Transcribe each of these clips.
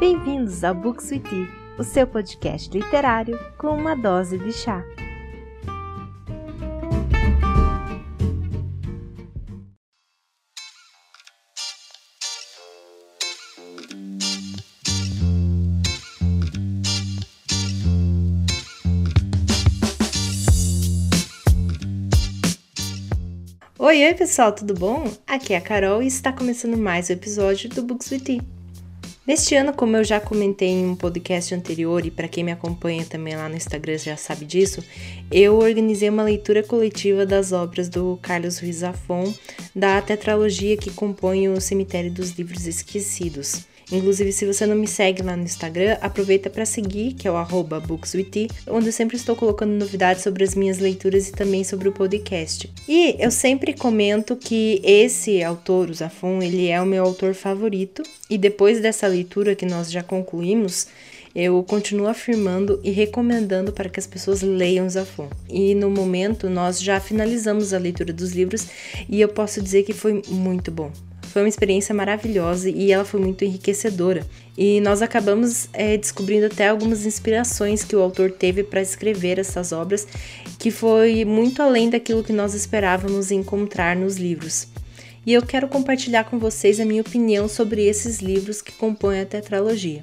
Bem-vindos ao with Tea, o seu podcast literário com uma dose de chá. Oi, oi pessoal, tudo bom? Aqui é a Carol e está começando mais um episódio do Books with Tea. Neste ano, como eu já comentei em um podcast anterior e para quem me acompanha também lá no Instagram já sabe disso, eu organizei uma leitura coletiva das obras do Carlos Ruiz Zafon, da tetralogia que compõe o Cemitério dos Livros Esquecidos. Inclusive, se você não me segue lá no Instagram, aproveita para seguir, que é o bookswithy, onde eu sempre estou colocando novidades sobre as minhas leituras e também sobre o podcast. E eu sempre comento que esse autor, o Zafon, ele é o meu autor favorito, e depois dessa leitura que nós já concluímos, eu continuo afirmando e recomendando para que as pessoas leiam Zafon. E no momento nós já finalizamos a leitura dos livros e eu posso dizer que foi muito bom. Foi uma experiência maravilhosa e ela foi muito enriquecedora. E nós acabamos é, descobrindo até algumas inspirações que o autor teve para escrever essas obras, que foi muito além daquilo que nós esperávamos encontrar nos livros e eu quero compartilhar com vocês a minha opinião sobre esses livros que compõem a tetralogia.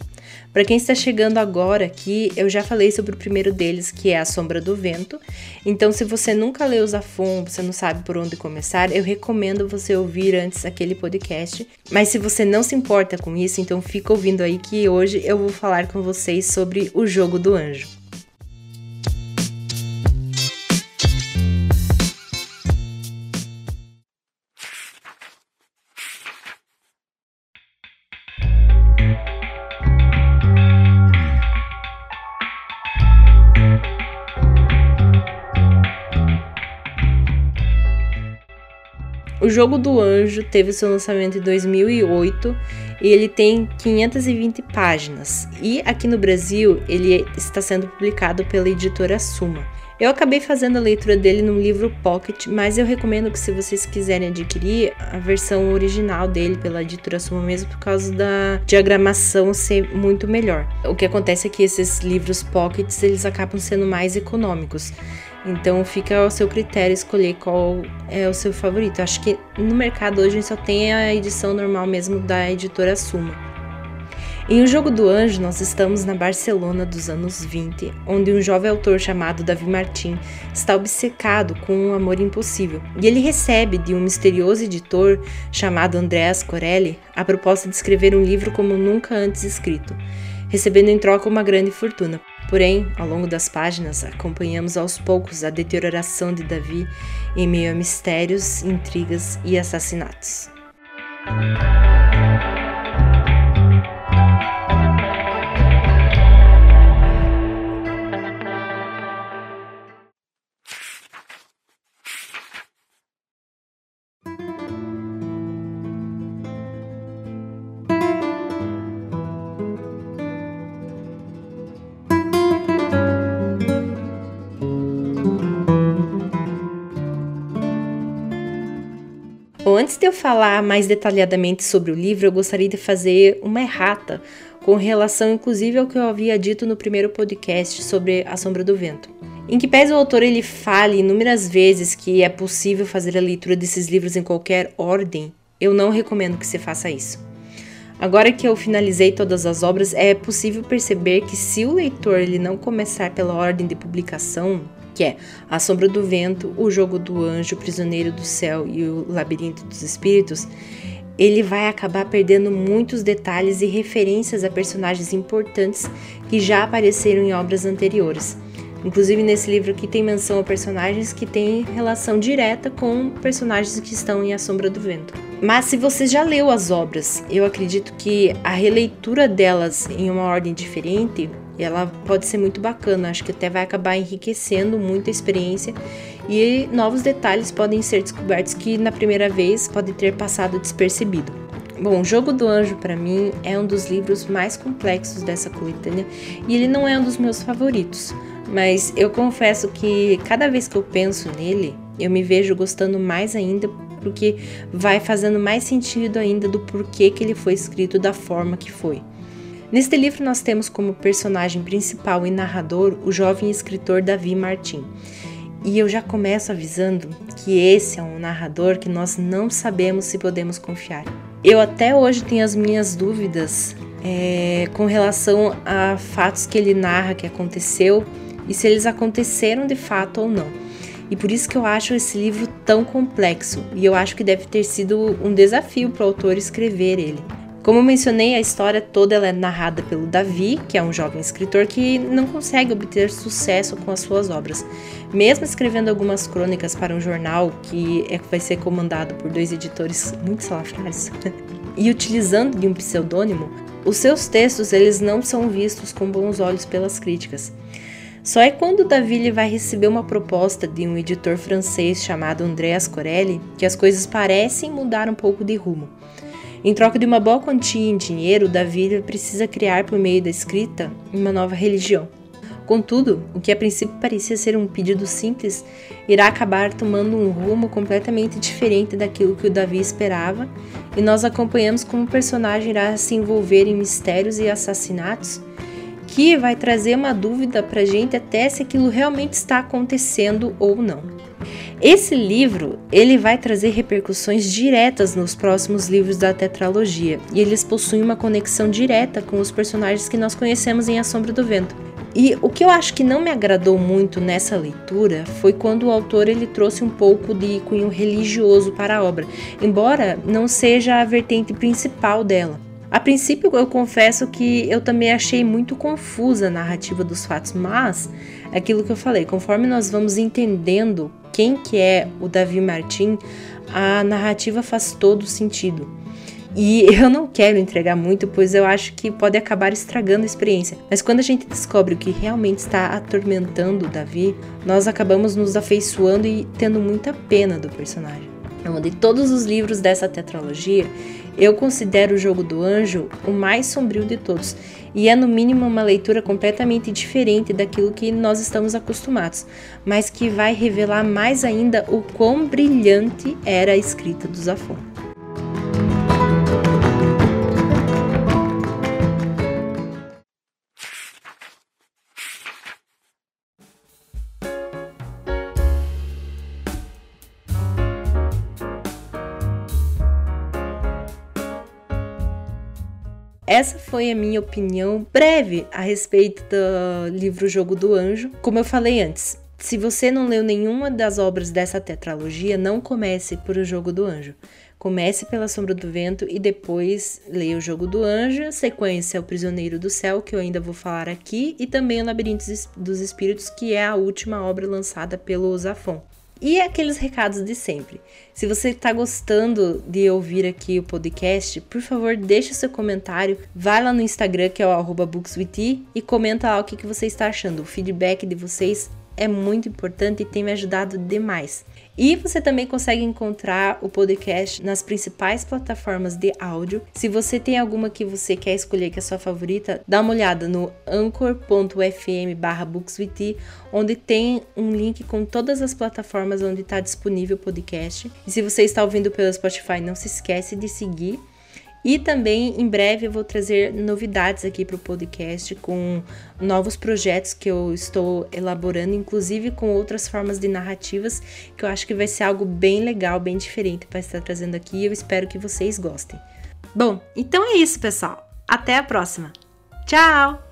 Para quem está chegando agora aqui, eu já falei sobre o primeiro deles, que é A Sombra do Vento. Então, se você nunca leu Zafon, você não sabe por onde começar, eu recomendo você ouvir antes aquele podcast. Mas se você não se importa com isso, então fica ouvindo aí que hoje eu vou falar com vocês sobre O Jogo do Anjo. O Jogo do Anjo teve seu lançamento em 2008 e ele tem 520 páginas. E aqui no Brasil ele está sendo publicado pela editora Suma. Eu acabei fazendo a leitura dele no livro Pocket, mas eu recomendo que se vocês quiserem adquirir a versão original dele pela editora Suma mesmo por causa da diagramação ser muito melhor. O que acontece é que esses livros Pockets eles acabam sendo mais econômicos. Então fica ao seu critério escolher qual é o seu favorito. Acho que no mercado hoje só tem a edição normal mesmo da editora Suma. Em O Jogo do Anjo, nós estamos na Barcelona dos anos 20, onde um jovem autor chamado Davi Martin está obcecado com um amor impossível. E ele recebe de um misterioso editor chamado Andreas Corelli a proposta de escrever um livro como nunca antes escrito, recebendo em troca uma grande fortuna. Porém, ao longo das páginas, acompanhamos aos poucos a deterioração de Davi em meio a mistérios, intrigas e assassinatos. Antes de eu falar mais detalhadamente sobre o livro, eu gostaria de fazer uma errata com relação inclusive ao que eu havia dito no primeiro podcast sobre A Sombra do Vento. Em que pese o autor ele fale inúmeras vezes que é possível fazer a leitura desses livros em qualquer ordem, eu não recomendo que você faça isso. Agora que eu finalizei todas as obras, é possível perceber que se o leitor ele não começar pela ordem de publicação, que é A Sombra do Vento, O Jogo do Anjo, O Prisioneiro do Céu e O Labirinto dos Espíritos, ele vai acabar perdendo muitos detalhes e referências a personagens importantes que já apareceram em obras anteriores. Inclusive nesse livro aqui tem menção a personagens que têm relação direta com personagens que estão em A Sombra do Vento. Mas se você já leu as obras, eu acredito que a releitura delas em uma ordem diferente e ela pode ser muito bacana, acho que até vai acabar enriquecendo muito a experiência e novos detalhes podem ser descobertos que na primeira vez podem ter passado despercebido. Bom, Jogo do Anjo para mim é um dos livros mais complexos dessa coletânea e ele não é um dos meus favoritos, mas eu confesso que cada vez que eu penso nele, eu me vejo gostando mais ainda porque vai fazendo mais sentido ainda do porquê que ele foi escrito da forma que foi. Neste livro, nós temos como personagem principal e narrador o jovem escritor Davi Martin. E eu já começo avisando que esse é um narrador que nós não sabemos se podemos confiar. Eu até hoje tenho as minhas dúvidas é, com relação a fatos que ele narra que aconteceu e se eles aconteceram de fato ou não. E por isso que eu acho esse livro tão complexo e eu acho que deve ter sido um desafio para o autor escrever ele. Como mencionei, a história toda ela é narrada pelo Davi, que é um jovem escritor que não consegue obter sucesso com as suas obras. Mesmo escrevendo algumas crônicas para um jornal que é, vai ser comandado por dois editores muito salafrários, e utilizando de um pseudônimo, os seus textos eles não são vistos com bons olhos pelas críticas. Só é quando Davi vai receber uma proposta de um editor francês chamado Andreas Corelli que as coisas parecem mudar um pouco de rumo. Em troca de uma boa quantia em dinheiro, Davi precisa criar por meio da escrita uma nova religião. Contudo, o que a princípio parecia ser um pedido simples, irá acabar tomando um rumo completamente diferente daquilo que o Davi esperava, e nós acompanhamos como o personagem irá se envolver em mistérios e assassinatos, que vai trazer uma dúvida para a gente até se aquilo realmente está acontecendo ou não. Esse livro, ele vai trazer repercussões diretas nos próximos livros da tetralogia, e eles possuem uma conexão direta com os personagens que nós conhecemos em A Sombra do Vento. E o que eu acho que não me agradou muito nessa leitura foi quando o autor ele trouxe um pouco de cunho religioso para a obra, embora não seja a vertente principal dela. A princípio, eu confesso que eu também achei muito confusa a narrativa dos fatos, mas é aquilo que eu falei, conforme nós vamos entendendo quem que é o Davi Martin, a narrativa faz todo sentido. E eu não quero entregar muito, pois eu acho que pode acabar estragando a experiência. Mas quando a gente descobre o que realmente está atormentando o Davi, nós acabamos nos afeiçoando e tendo muita pena do personagem. De todos os livros dessa tetralogia, eu considero o Jogo do Anjo o mais sombrio de todos e é no mínimo uma leitura completamente diferente daquilo que nós estamos acostumados, mas que vai revelar mais ainda o quão brilhante era a escrita do Zafon. Essa foi a minha opinião breve a respeito do livro Jogo do Anjo. Como eu falei antes, se você não leu nenhuma das obras dessa tetralogia, não comece por O Jogo do Anjo. Comece pela Sombra do Vento e depois leia O Jogo do Anjo, sequência O Prisioneiro do Céu, que eu ainda vou falar aqui, e também O Labirinto dos Espíritos, que é a última obra lançada pelo Zafon. E aqueles recados de sempre. Se você está gostando de ouvir aqui o podcast, por favor, deixe seu comentário. Vai lá no Instagram, que é o bookswithy, e comenta lá o que, que você está achando. O feedback de vocês é muito importante e tem me ajudado demais. E você também consegue encontrar o podcast nas principais plataformas de áudio. Se você tem alguma que você quer escolher que é sua favorita, dá uma olhada no anchor.fm/bookswith, onde tem um link com todas as plataformas onde está disponível o podcast. E se você está ouvindo pelo Spotify, não se esquece de seguir e também em breve eu vou trazer novidades aqui para o podcast com novos projetos que eu estou elaborando, inclusive com outras formas de narrativas, que eu acho que vai ser algo bem legal, bem diferente para estar trazendo aqui. Eu espero que vocês gostem. Bom, então é isso, pessoal. Até a próxima. Tchau!